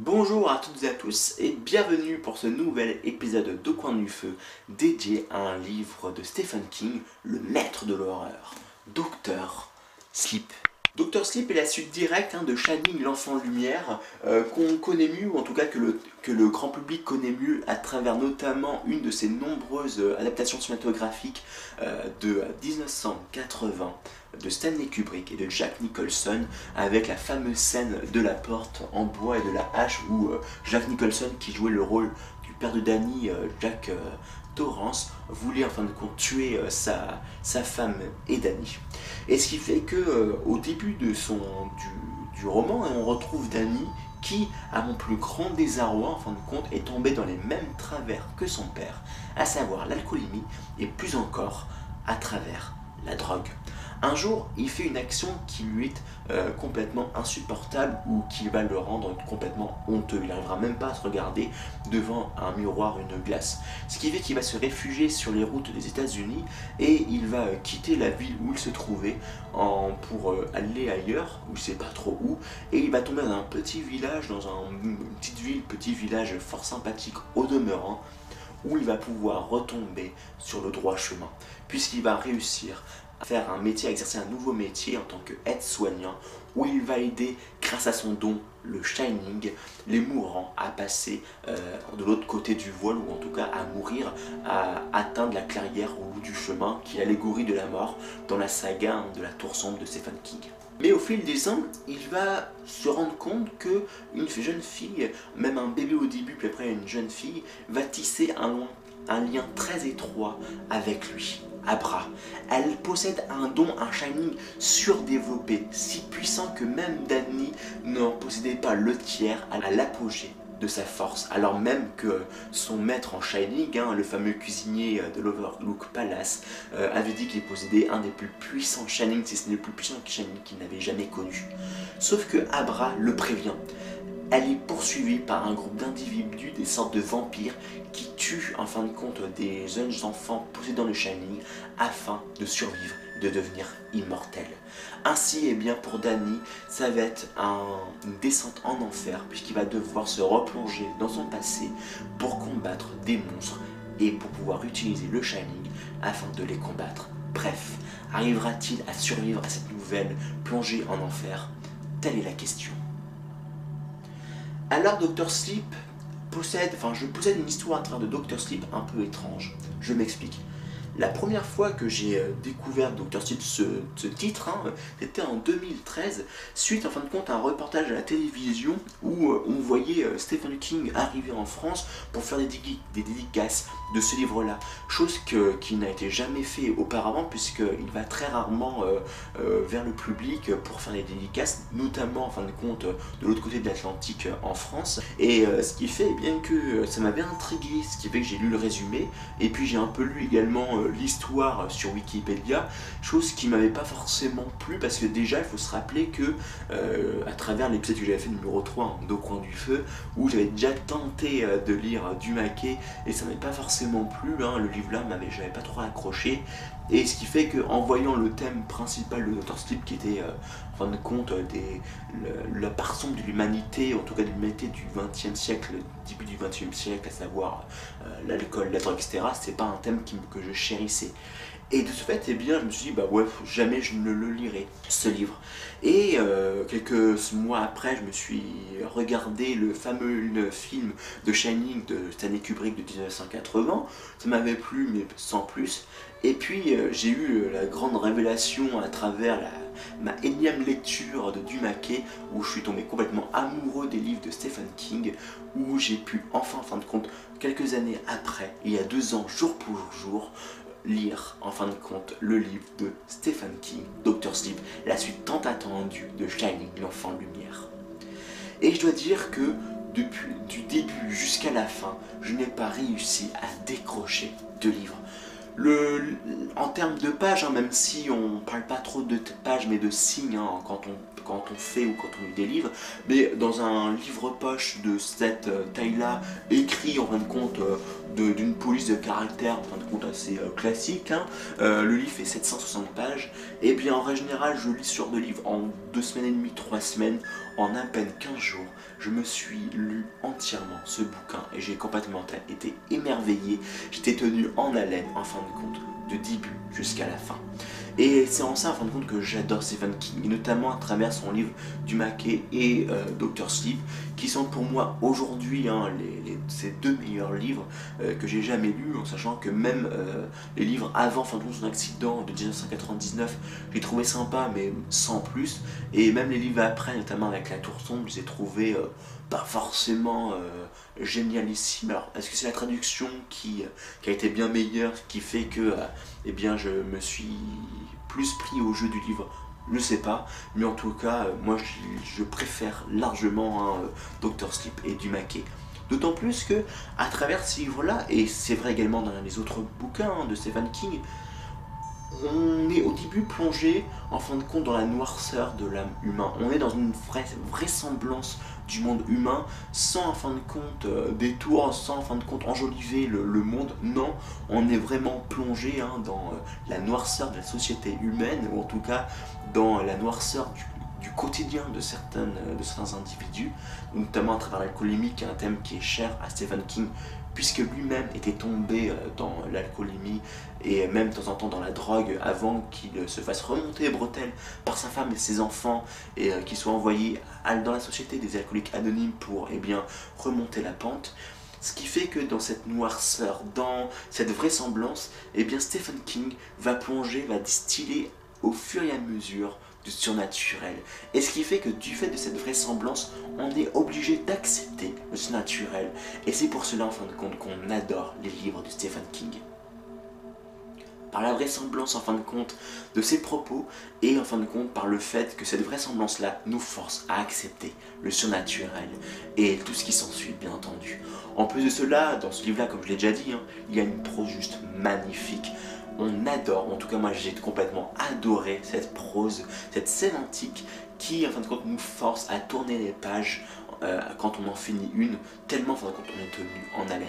Bonjour à toutes et à tous et bienvenue pour ce nouvel épisode de Coin du Feu dédié à un livre de Stephen King, le maître de l'horreur, Docteur Sleep. Docteur Sleep est la suite directe hein, de Shining, l'enfant lumière, euh, qu'on connaît mieux, ou en tout cas que le, grand public connaît mieux à travers notamment une de ses nombreuses euh, adaptations cinématographiques euh, de 1980 de Stanley Kubrick et de Jack Nicholson avec la fameuse scène de la porte en bois et de la hache où Jack Nicholson qui jouait le rôle du père de Danny, Jack Torrance, voulait en fin de compte tuer sa, femme et Danny. Et ce qui fait que euh, au début du, roman, on retrouve Danny qui, à mon plus grand désarroi, en fin de compte, est tombé dans les mêmes travers que son père, à savoir l'alcoolémie et plus encore à travers la drogue. Un jour, il fait une action qui lui est euh, complètement insupportable ou qui va le rendre complètement honteux. Il n'arrivera même pas à se regarder devant un miroir, une glace. Ce qui fait qu'il va se réfugier sur les routes des États-Unis et il va euh, quitter la ville où il se trouvait pour euh, aller ailleurs, où il sait pas trop où, et il va tomber dans un petit village, dans une petite ville, petit village fort sympathique au demeurant, où il va pouvoir retomber sur le droit chemin, puisqu'il va réussir faire un métier, à exercer un nouveau métier en tant qu'aide-soignant, où il va aider, grâce à son don, le Shining, les mourants à passer euh, de l'autre côté du voile, ou en tout cas à mourir, à atteindre la clairière au bout du chemin, qui est l'allégorie de la mort dans la saga de la tour sombre de Stephen King. Mais au fil des ans, il va se rendre compte que une jeune fille, même un bébé au début, puis après une jeune fille, va tisser un, un lien très étroit avec lui. Abra. Elle possède un don, un shining surdéveloppé, si puissant que même Danny n'en possédait pas le tiers à l'apogée de sa force, alors même que son maître en Shining, hein, le fameux cuisinier de l'Overlook Palace, euh, avait dit qu'il possédait un des plus puissants Shining, si ce n'est le plus puissant Shining qu'il n'avait jamais connu. Sauf que Abra le prévient. Elle est poursuivie par un groupe d'individus, des sortes de vampires, qui tuent en fin de compte des jeunes enfants possédant le Shining afin de survivre, de devenir immortels. Ainsi, et eh bien pour Danny, ça va être une descente en enfer, puisqu'il va devoir se replonger dans son passé pour combattre des monstres et pour pouvoir utiliser le Shining afin de les combattre. Bref, arrivera-t-il à survivre à cette nouvelle plongée en enfer? Telle est la question. Alors Dr Sleep possède, enfin je possède une histoire à travers de Dr Sleep un peu étrange. Je m'explique. La première fois que j'ai euh, découvert ce, titre, hein, c'était en 2013, suite en fin de compte à un reportage à la télévision où euh, on voyait euh, Stephen King arriver en France pour faire des, dédicaces de ce livre-là. Chose qui n'a été jamais fait auparavant puisqu'il va très rarement vers le public pour faire des dédicaces, notamment en fin de compte de l'autre côté de l'Atlantique en France. Et ce qui fait eh bien que ça m'avait intrigué, ce qui fait que j'ai lu le résumé et puis j'ai un peu lu également l'histoire sur Wikipédia, chose qui m'avait pas forcément plu parce que déjà il faut se rappeler que euh, à travers l'épisode que j'avais fait numéro 3 en deux coins du feu, où j'avais déjà tenté euh, de lire du maquet et ça m'avait pas forcément plu, hein, le livre là m'avait j'avais pas trop accroché, et ce qui fait qu'en voyant le thème principal de Dr. Sleep, qui était euh, en fin de compte le, la part de l'humanité, en tout cas de l'humanité du XXe siècle, début du XXe siècle, à savoir euh, l'alcool, la drogue, etc., c'est pas un thème que je chérissais. Et de ce fait, eh bien, je me suis dit, bah ouais, jamais je ne le lirai, ce livre. Et euh, quelques mois après, je me suis regardé le fameux film de Shining de Stanley Kubrick de 1980. Ça m'avait plu, mais sans plus. Et puis, euh, j'ai eu euh, la grande révélation à travers ma énième lecture de Dumaquet, où je suis tombé complètement amoureux des livres de Stephen King, où j'ai pu enfin, en fin de compte, quelques années après, il y a deux ans, jour pour jour, lire en fin de compte le livre de Stephen King, Doctor Sleep, la suite tant attendue de Shining, l'enfant lumière. Et je dois dire que depuis du début jusqu'à la fin, je n'ai pas réussi à décrocher de livre. En termes de pages, hein, même si on parle pas trop de pages mais de signes hein, quand, on, fait ou quand on lit des livres, mais dans un livre poche de cette euh, taille-là, écrit en fin de compte euh, d'une police de caractère, en fin de compte assez euh, classique, hein, le livre fait 760 pages, et bien en règle générale je lis sur deux livres en deux semaines et demie, trois semaines, en à peine 15 jours, je me suis lu entièrement ce bouquin et j'ai complètement été émerveillé. J'étais tenu en haleine en fin de compte, de début jusqu'à la fin. Et c'est en ça, en fin de compte, que j'adore Stephen King, et notamment à travers son livre Du Maquet et euh, Sleep, qui sont pour moi aujourd'hui hein, deux meilleurs livres euh, que j'ai jamais lus, en sachant que même euh, les livres avant fin de compte, son accident de 1999, j'ai trouvé sympa, mais sans plus, et même les livres après, notamment avec La Tour Sombre, je les ai trouvés pas forcément génialissime. Alors, est-ce que c'est la traduction qui, qui, a été bien meilleure, qui fait que euh, eh bien, je me suis plus pris au jeu du livre? Je sais pas, mais en tout cas, euh, moi je, préfère largement hein, Doctor Sleep et du Maquet. D'autant plus que, à travers ce livre-là, et c'est vrai également dans les autres bouquins hein, de Stephen King, on est au début plongé en fin de compte dans la noirceur de l'âme humain. On est dans une vraie vraisemblance du monde humain sans en fin de compte euh, détour, sans en fin de compte enjoliver le, monde. Non, on est vraiment plongé hein, dans euh, la noirceur de la société humaine, ou en tout cas dans la noirceur du, quotidien de, certaines, de certains individus, notamment à travers l'alcoolémie, qui est un thème qui est cher à Stephen King, puisque lui-même était tombé euh, dans l'alcoolémie et même de temps en temps dans la drogue avant qu'il se fasse remonter bretelles par sa femme et ses enfants et euh, qu'il soit envoyé dans la société des alcooliques anonymes pour eh bien, remonter la pente. Ce qui fait que dans cette noirceur, dans cette vraisemblance, eh bien Stephen King va plonger, va distiller au fur et à mesure surnaturel. Et ce qui fait que du fait de cette vraisemblance, on est obligé d'accepter le surnaturel. Et c'est pour cela en fin de compte qu'on adore les livres de Stephen King. Par la vraisemblance en fin de compte de ses propos et en fin de compte par le fait que cette vraisemblance-là nous force à accepter le surnaturel et tout ce qui s'ensuit bien entendu. En plus de cela, dans ce livre-là, comme je l'ai déjà dit, hein, il y a une prose juste magnifique on adore, en tout cas moi j'ai complètement adoré cette prose, cette sémantique qui en fin de compte nous force à tourner les pages euh, quand on en finit une, tellement en fin de compte on est tenu en haleine.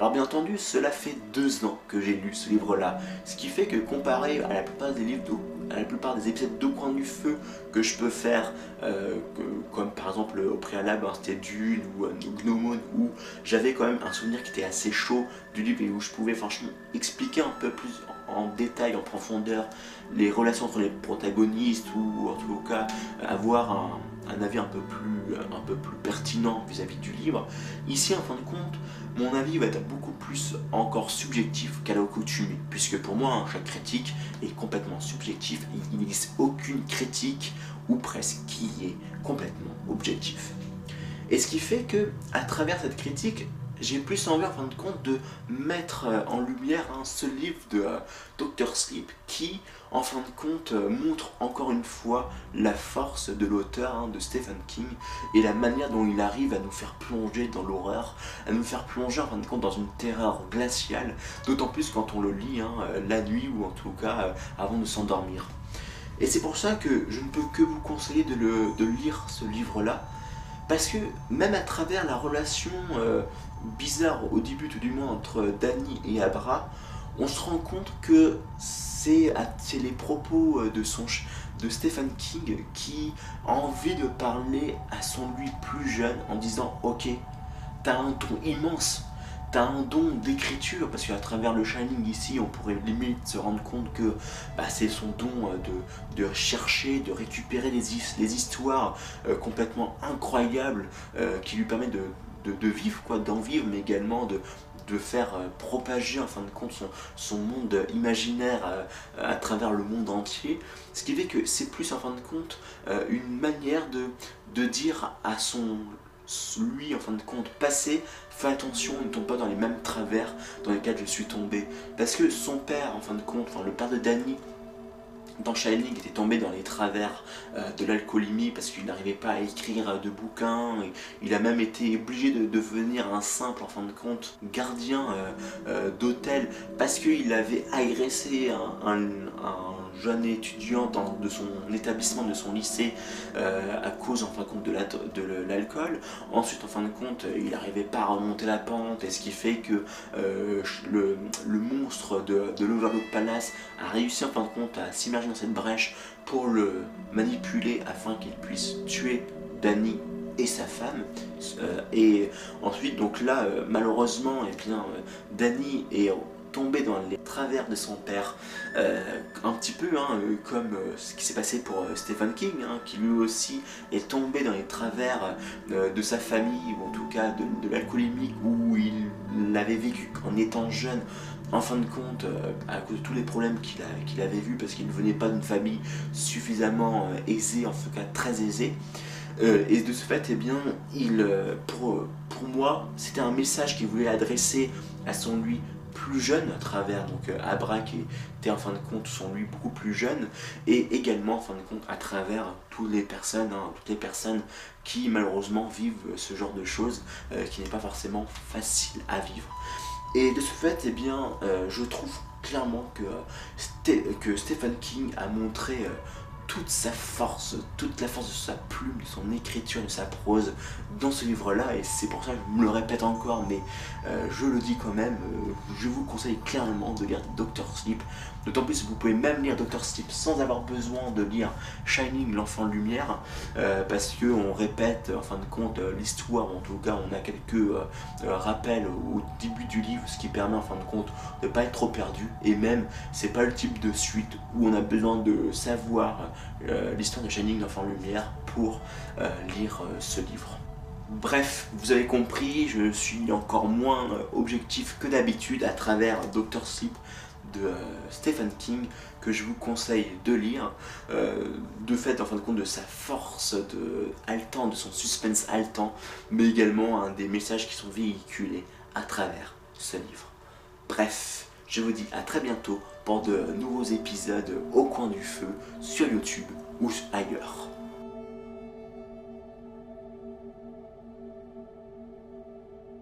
Alors bien entendu, cela fait deux ans que j'ai lu ce livre-là, ce qui fait que comparé à la plupart des livres, à la plupart des épisodes de Coin du Feu que je peux faire, euh, comme par exemple au préalable c'était Dune ou euh, Gnomon, où j'avais quand même un souvenir qui était assez chaud du livre et où je pouvais franchement expliquer un peu plus en détail, en profondeur, les relations entre les protagonistes ou en tout cas avoir un, avis un peu plus, un peu plus pertinent vis-à-vis du livre. Ici, en fin de compte, mon avis va être beaucoup plus encore subjectif qu'à l'accoutumée, puisque pour moi, hein, chaque critique est complètement subjectif, il n'existe aucune critique, ou presque, qui est complètement objectif. Et ce qui fait que, à travers cette critique, j'ai plus envie en fin de compte de mettre euh, en lumière hein, ce livre de euh, Dr. Sleep qui en fin de compte euh, montre encore une fois la force de l'auteur hein, de Stephen King et la manière dont il arrive à nous faire plonger dans l'horreur, à nous faire plonger en fin de compte dans une terreur glaciale, d'autant plus quand on le lit hein, la nuit ou en tout cas avant de s'endormir. Et c'est pour ça que je ne peux que vous conseiller de, lire ce livre-là, parce que même à travers la relation bizarre au début tout du moins entre Danny et Abra, on se rend compte que c'est les propos euh, de, de Stephen King qui a envie de parler à son lui plus jeune en disant ok, t'as un don immense, t'as un don d'écriture, parce qu'à travers le Shining ici, on pourrait limite se rendre compte que bah, c'est son don euh, de, chercher, de récupérer les, les histoires euh, complètement incroyables qui lui permettent de, vivre, d'en vivre, mais également de, faire euh, propager en fin de compte son, monde imaginaire euh, à travers le monde entier. Ce qui fait que c'est plus en fin de compte euh, une manière de dire à son lui en fin de compte passé fais attention ne tombe pas dans les mêmes travers dans lesquels je suis tombé parce que son père en fin de compte enfin le père de Danny dans Shining était tombé dans les travers euh, de l'alcoolémie parce qu'il n'arrivait pas à écrire de bouquins. il a même été obligé de devenir un simple, en fin de compte, gardien euh, euh, d'hôtel parce qu'il avait agressé un, jeune étudiant dans, de son établissement, de son lycée, à cause, en fin de compte, de l'alcool. Ensuite, en fin de compte, il n'arrivait pas à remonter la pente, et ce qui fait que le, monstre de, de l'Overlook Palace a réussi, en fin de compte, à s'immerger dans cette brèche pour le manipuler afin qu'il puisse tuer Danny et sa femme. Euh, et ensuite, donc là, euh, malheureusement, et eh bien, euh, Danny est tombé dans les travers de son père, un petit peu hein, comme ce qui s'est passé pour Stephen King, hein, qui lui aussi est tombé dans les travers de sa famille, ou en tout cas de, de l'alcoolémique, où il l'avait vécu en étant jeune. En fin de compte, euh, à cause de tous les problèmes qu'il avait vus, parce qu'il ne venait pas d'une famille suffisamment euh, aisée, en tout cas très aisée, euh, et de ce fait, eh bien, il, pour, pour moi, c'était un message qu'il voulait adresser à son lui plus jeune à travers donc Abra qui était en fin de compte son lui beaucoup plus jeune et également en fin de compte à travers toutes les personnes hein, toutes les personnes qui malheureusement vivent ce genre de choses qui n'est pas forcément facile à vivre. Et de ce fait, eh bien, euh, je trouve clairement que, que Stephen King a montré euh, toute sa force, toute la force de sa plume, de son écriture, de sa prose dans ce livre-là. Et c'est pour ça que je me le répète encore, mais euh, je le dis quand même, je vous conseille clairement de lire Doctor Sleep. D'autant plus que vous pouvez même lire Doctor Sleep sans avoir besoin de lire Shining, l'enfant de lumière, euh, parce que on répète en fin de compte euh, l'histoire, en tout cas on a quelques euh, rappels au début du livre, ce qui permet en fin de compte de ne pas être trop perdu, et même c'est pas le type de suite où on a besoin de savoir l'histoire de Shining, l'enfant de lumière pour lire ce livre. Bref, vous avez compris, je suis encore moins objectif que d'habitude à travers Doctor Sleep de euh, Stephen King que je vous conseille de lire, euh, de fait en fin de compte de sa force de haletant, de son suspense haletant, mais également des messages qui sont véhiculés à travers ce livre. Bref, je vous dis à très bientôt pour de nouveaux épisodes au coin du feu sur YouTube ou ailleurs.